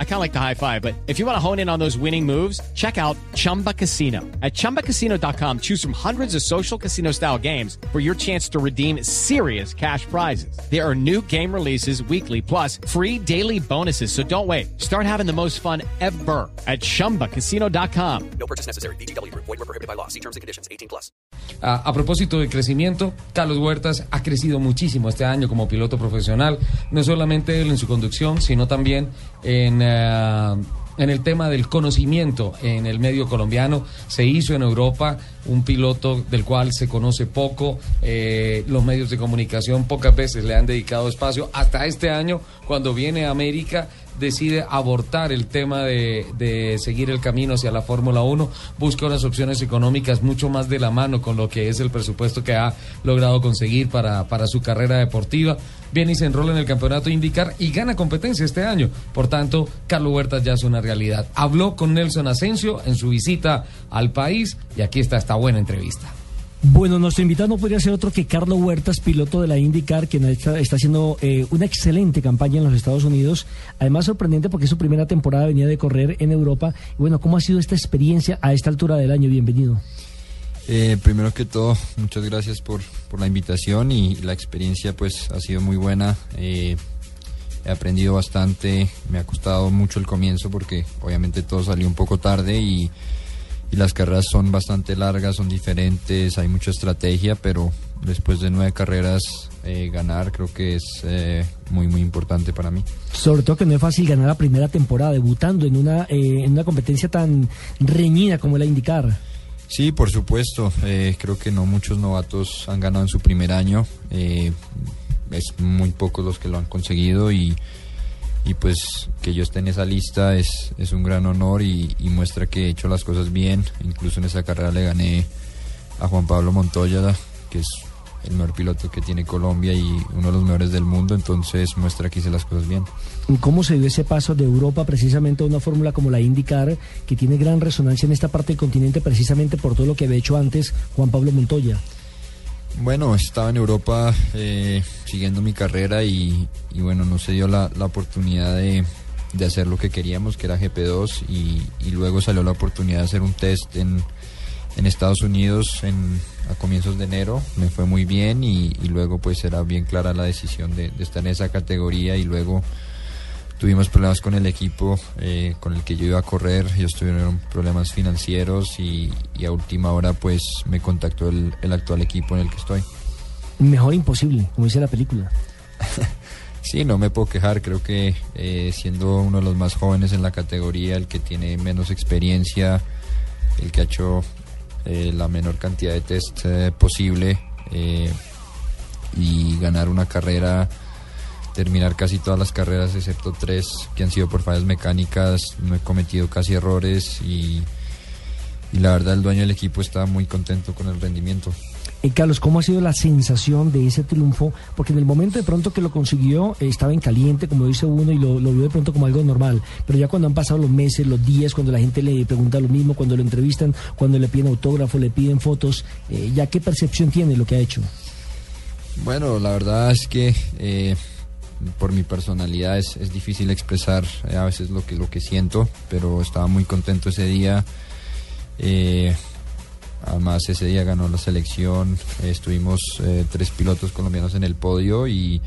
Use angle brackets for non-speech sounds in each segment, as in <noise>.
I kind of like the high five, but if you want to hone in on those winning moves, check out Chumba Casino. At ChumbaCasino.com, choose from hundreds of social casino style games for your chance to redeem serious cash prizes. There are new game releases weekly, plus free daily bonuses. So don't wait. Start having the most fun ever at ChumbaCasino.com. No purchase necessary. BGW. Void were prohibited by law. See terms and conditions. 18 plus. A, a propósito de crecimiento, Carlos Huertas ha crecido muchísimo este año como piloto profesional. No solamente en su conducción, sino también en, uh, en el tema del conocimiento en el medio colombiano. Se hizo en Europa un piloto del cual se conoce poco, eh, los medios de comunicación pocas veces le han dedicado espacio. Hasta este año, cuando viene a América, decide abortar el tema de, de seguir el camino hacia la Fórmula 1, busca unas opciones económicas mucho más de la mano con lo que es el presupuesto que ha logrado conseguir para, para su carrera deportiva. Viene y se enrola en el campeonato indicar y gana competencia este año. Por tanto, Carlos Huertas ya es una realidad. Habló con Nelson Asensio en su visita al país y aquí está esta buena entrevista. Bueno, nuestro invitado no podría ser otro que Carlos Huertas, piloto de la IndyCar, quien está, haciendo eh, una excelente campaña en los Estados Unidos. Además, sorprendente porque su primera temporada venía de correr en Europa. Bueno, ¿cómo ha sido esta experiencia a esta altura del año? Bienvenido. Eh, primero que todo, muchas gracias por, por, la invitación y la experiencia pues ha sido muy buena. Eh, he aprendido bastante, me ha costado mucho el comienzo porque obviamente todo salió un poco tarde y y las carreras son bastante largas, son diferentes, hay mucha estrategia, pero después de nueve carreras eh, ganar creo que es eh, muy muy importante para mí. Sobre todo que no es fácil ganar la primera temporada debutando en una eh, en una competencia tan reñida como la indicar. Sí, por supuesto. Eh, creo que no muchos novatos han ganado en su primer año. Eh, es muy pocos los que lo han conseguido y y pues que yo esté en esa lista es, es un gran honor y, y, muestra que he hecho las cosas bien. Incluso en esa carrera le gané a Juan Pablo Montoya, que es el mejor piloto que tiene Colombia y uno de los mejores del mundo, entonces muestra que hice las cosas bien. ¿Cómo se dio ese paso de Europa precisamente a una fórmula como la IndyCar, que tiene gran resonancia en esta parte del continente precisamente por todo lo que había hecho antes Juan Pablo Montoya? Bueno, estaba en Europa eh, siguiendo mi carrera y, bueno, no se dio la, oportunidad de, hacer lo que queríamos, que era GP2, y, luego salió la oportunidad de hacer un test en, en Estados Unidos en, a comienzos de enero. Me fue muy bien y, luego pues era bien clara la decisión de, de, estar en esa categoría y luego tuvimos problemas con el equipo eh, con el que yo iba a correr, ellos tuvieron problemas financieros y, y a última hora pues me contactó el, el, actual equipo en el que estoy. Mejor imposible, como dice la película. <laughs> sí, no me puedo quejar, creo que eh, siendo uno de los más jóvenes en la categoría, el que tiene menos experiencia, el que ha hecho eh, la menor cantidad de test eh, posible y ganar una carrera terminar casi todas las carreras excepto tres que han sido por fallas mecánicas, no he cometido casi errores y, y la verdad el dueño del equipo está muy contento con el rendimiento. Eh, Carlos, ¿cómo ha sido la sensación de ese triunfo? Porque en el momento de pronto que lo consiguió eh, estaba en caliente, como dice uno, y lo, lo, vio de pronto como algo normal. Pero ya cuando han pasado los meses, los días, cuando la gente le pregunta lo mismo, cuando lo entrevistan, cuando le piden autógrafo, le piden fotos, eh, ¿ya qué percepción tiene lo que ha hecho? Bueno, la verdad es que eh, por mi personalidad es, es difícil expresar eh, a veces lo que, lo que siento, pero estaba muy contento ese día. Eh, además ese día ganó la selección, eh, estuvimos tres pilotos colombianos en el podio y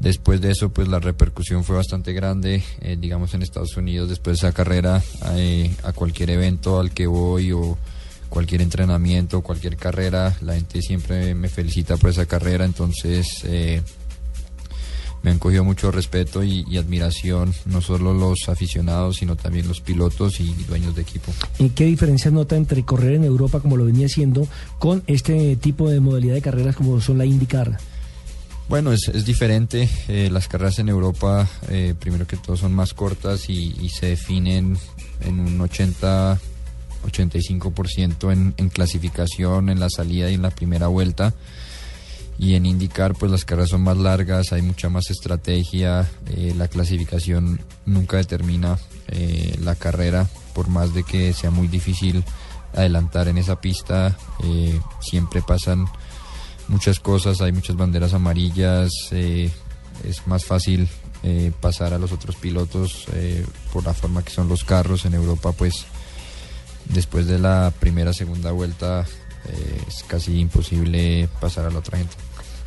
después de eso pues la repercusión fue bastante grande, digamos en Estados Unidos después de esa carrera, a cualquier evento al que voy o cualquier entrenamiento, cualquier carrera, la gente siempre me felicita por esa carrera, entonces me han cogido mucho respeto y, y, admiración, no solo los aficionados, sino también los pilotos y dueños de equipo. ¿Y qué diferencia nota entre correr en Europa, como lo venía haciendo, con este tipo de modalidad de carreras como son la IndyCar? Bueno, es, es diferente. Eh, las carreras en Europa, eh, primero que todo, son más cortas y, y se definen en un 80, 85% en, en clasificación, en la salida y en la primera vuelta y en indicar pues las carreras son más largas, hay mucha más estrategia, eh, la clasificación nunca determina eh, la carrera, por más de que sea muy difícil adelantar en esa pista. Eh, siempre pasan muchas cosas, hay muchas banderas amarillas, es más fácil pasar a los otros pilotos por la forma que son los carros. En Europa pues después de la primera, segunda vuelta es casi imposible pasar a la otra gente.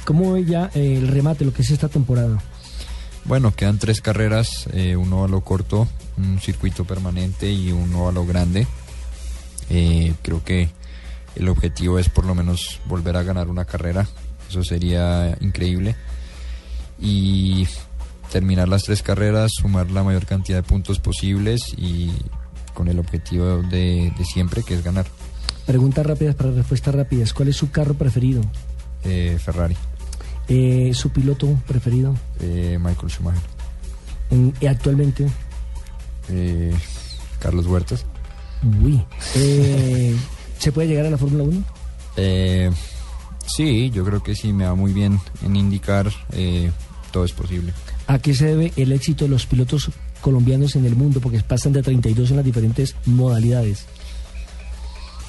¿Cómo ve ya el remate, lo que es esta temporada? Bueno, quedan tres carreras, uno a lo corto, un circuito permanente y uno a lo grande. Eh, creo que el objetivo es por lo menos volver a ganar una carrera, eso sería increíble. Y terminar las tres carreras, sumar la mayor cantidad de puntos posibles y con el objetivo de, siempre, que es ganar. Preguntas rápidas para respuestas rápidas. ¿Cuál es su carro preferido? Eh, Ferrari. Eh, ¿Su piloto preferido? Michael Schumacher. ¿Y actualmente? Carlos Huertas. Uy. Eh, <laughs> ¿Se puede llegar a la Fórmula 1? Eh, sí, yo creo que sí, me va muy bien en indicar, eh, todo es posible. ¿A qué se debe el éxito de los pilotos colombianos en el mundo? Porque pasan de 32 en las diferentes modalidades.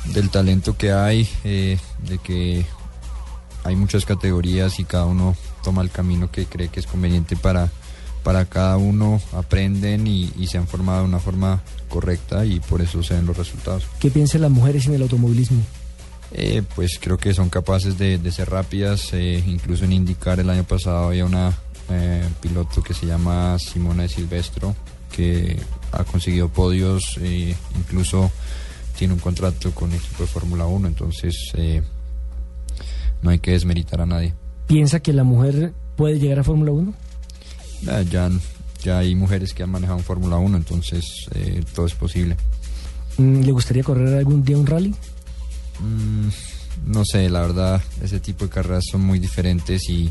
Del talento que hay, de que hay muchas categorías y cada uno toma el camino que cree que es conveniente para para cada uno aprenden y, se han formado de una forma correcta y por eso se ven los resultados. ¿Qué piensan las mujeres en el automovilismo? Eh, pues creo que son capaces de, ser rápidas, eh, incluso en indicar el año pasado había una eh, piloto que se llama Simona de Silvestro que ha conseguido podios, incluso tiene un contrato con el equipo de Fórmula 1, entonces no hay que desmeritar a nadie. ¿Piensa que la mujer puede llegar a Fórmula 1? Eh, ya, ya hay mujeres que han manejado Fórmula 1, entonces eh, todo es posible. Mm, ¿Le gustaría correr algún día un rally? Mm, no sé, la verdad, ese tipo de carreras son muy diferentes y,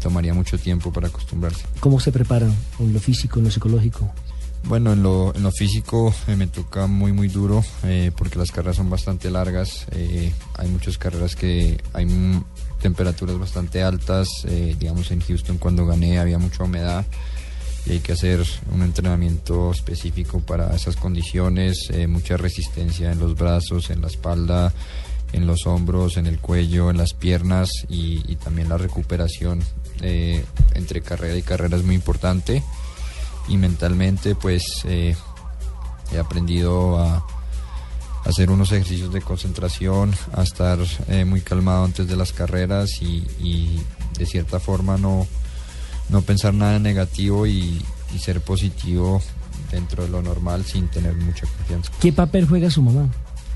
tomaría mucho tiempo para acostumbrarse. ¿Cómo se preparan en lo físico, en lo psicológico? Bueno, en lo, lo físico eh, me toca muy, muy duro porque las carreras son bastante largas. hay muchas carreras que hay temperaturas bastante altas. Eh, digamos en Houston cuando gané había mucha humedad y hay que hacer un entrenamiento específico para esas condiciones, eh, mucha resistencia en los brazos, en la espalda, en los hombros, en el cuello, en las piernas y, también la recuperación eh, entre carrera y carrera es muy importante y mentalmente pues he aprendido a hacer unos ejercicios de concentración, a estar eh, muy calmado antes de las carreras y, de cierta forma no, no pensar nada negativo y, ser positivo dentro de lo normal sin tener mucha confianza. ¿Qué papel juega su mamá?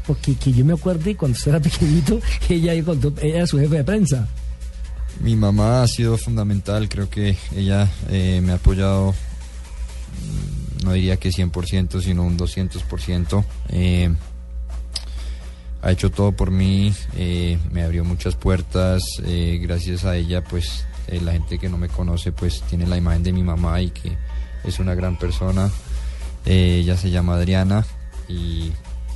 Porque que yo me acuerdo cuando usted era pequeñito, <laughs> ella, ella era su jefe de prensa. Mi mamá ha sido fundamental, creo que ella eh, me ha apoyado, no diría que 100%, sino un 200%. Eh, ha hecho todo por mí, eh, me abrió muchas puertas, eh, gracias a ella pues eh, la gente que no me conoce pues tiene la imagen de mi mamá y que es una gran persona. ella se llama Adriana y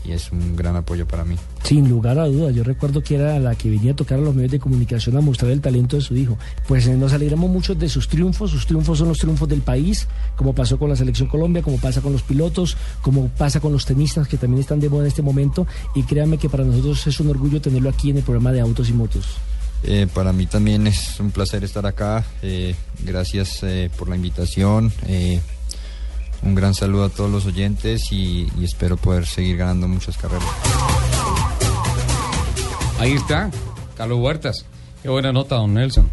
y es un gran apoyo para mí. Sin lugar a dudas, yo recuerdo que era la que venía a tocar a los medios de comunicación a mostrar el talento de su hijo. Pues eh, nos alegramos mucho de sus triunfos, sus triunfos son los triunfos del país, como pasó con la selección Colombia, como pasa con los pilotos, como pasa con los tenistas que también están de moda en este momento y créanme que para nosotros es un orgullo tenerlo aquí en el programa de Autos y Motos. Eh, para mí también es un placer estar acá. Eh, gracias por la invitación. Un gran saludo a todos los oyentes y, espero poder seguir ganando muchas carreras. Ahí está, Carlos Huertas. Qué buena nota, don Nelson.